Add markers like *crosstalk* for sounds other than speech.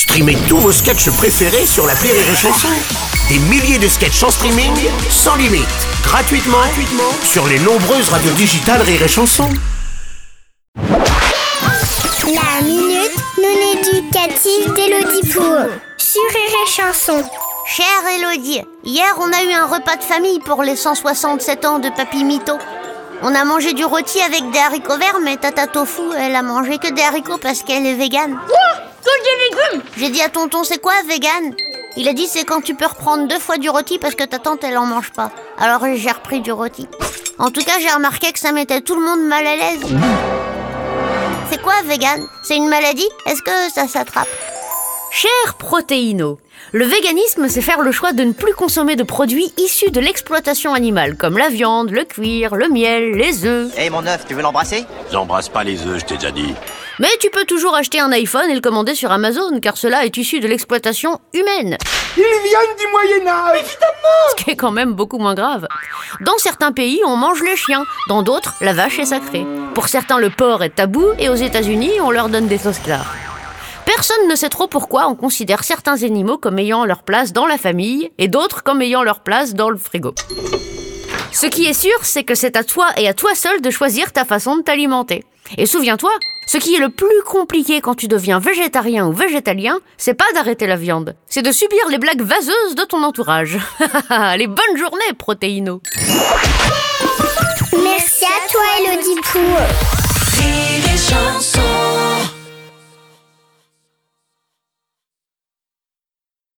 Streamez tous vos sketchs préférés sur la Rire et Chanson. Des milliers de sketchs en streaming, sans limite, gratuitement, gratuitement sur les nombreuses radios digitales Rire et Chanson. La minute non éducative d'Élodie Pour sur Rire et Chanson. Chère Elodie, hier on a eu un repas de famille pour les 167 ans de Papy Mito. On a mangé du rôti avec des haricots verts, mais Tata Tofu, elle a mangé que des haricots parce qu'elle est végane. J'ai dit à tonton, c'est quoi vegan? Il a dit c'est quand tu peux reprendre deux fois du rôti parce que ta tante elle en mange pas. Alors j'ai repris du rôti. En tout cas, j'ai remarqué que ça mettait tout le monde mal à l'aise. C'est quoi vegan? C'est une maladie? Est-ce que ça s'attrape? Cher Protéino, le véganisme, c'est faire le choix de ne plus consommer de produits issus de l'exploitation animale, comme la viande, le cuir, le miel, les œufs. Hé mon œuf, tu veux l'embrasser? J'embrasse pas les œufs, je t'ai déjà dit. Mais tu peux toujours acheter un iPhone et le commander sur Amazon, car cela est issu de l'exploitation humaine. Ils viennent du Moyen-Âge Ce qui est quand même beaucoup moins grave. Dans certains pays, on mange les chiens, dans d'autres, la vache est sacrée. Pour certains, le porc est tabou, et aux États-Unis, on leur donne des Oscars. Personne ne sait trop pourquoi on considère certains animaux comme ayant leur place dans la famille et d'autres comme ayant leur place dans le frigo. Ce qui est sûr, c'est que c'est à toi et à toi seul de choisir ta façon de t'alimenter. Et souviens-toi, ce qui est le plus compliqué quand tu deviens végétarien ou végétalien, c'est pas d'arrêter la viande, c'est de subir les blagues vaseuses de ton entourage. *laughs* Allez, bonne journée, protéino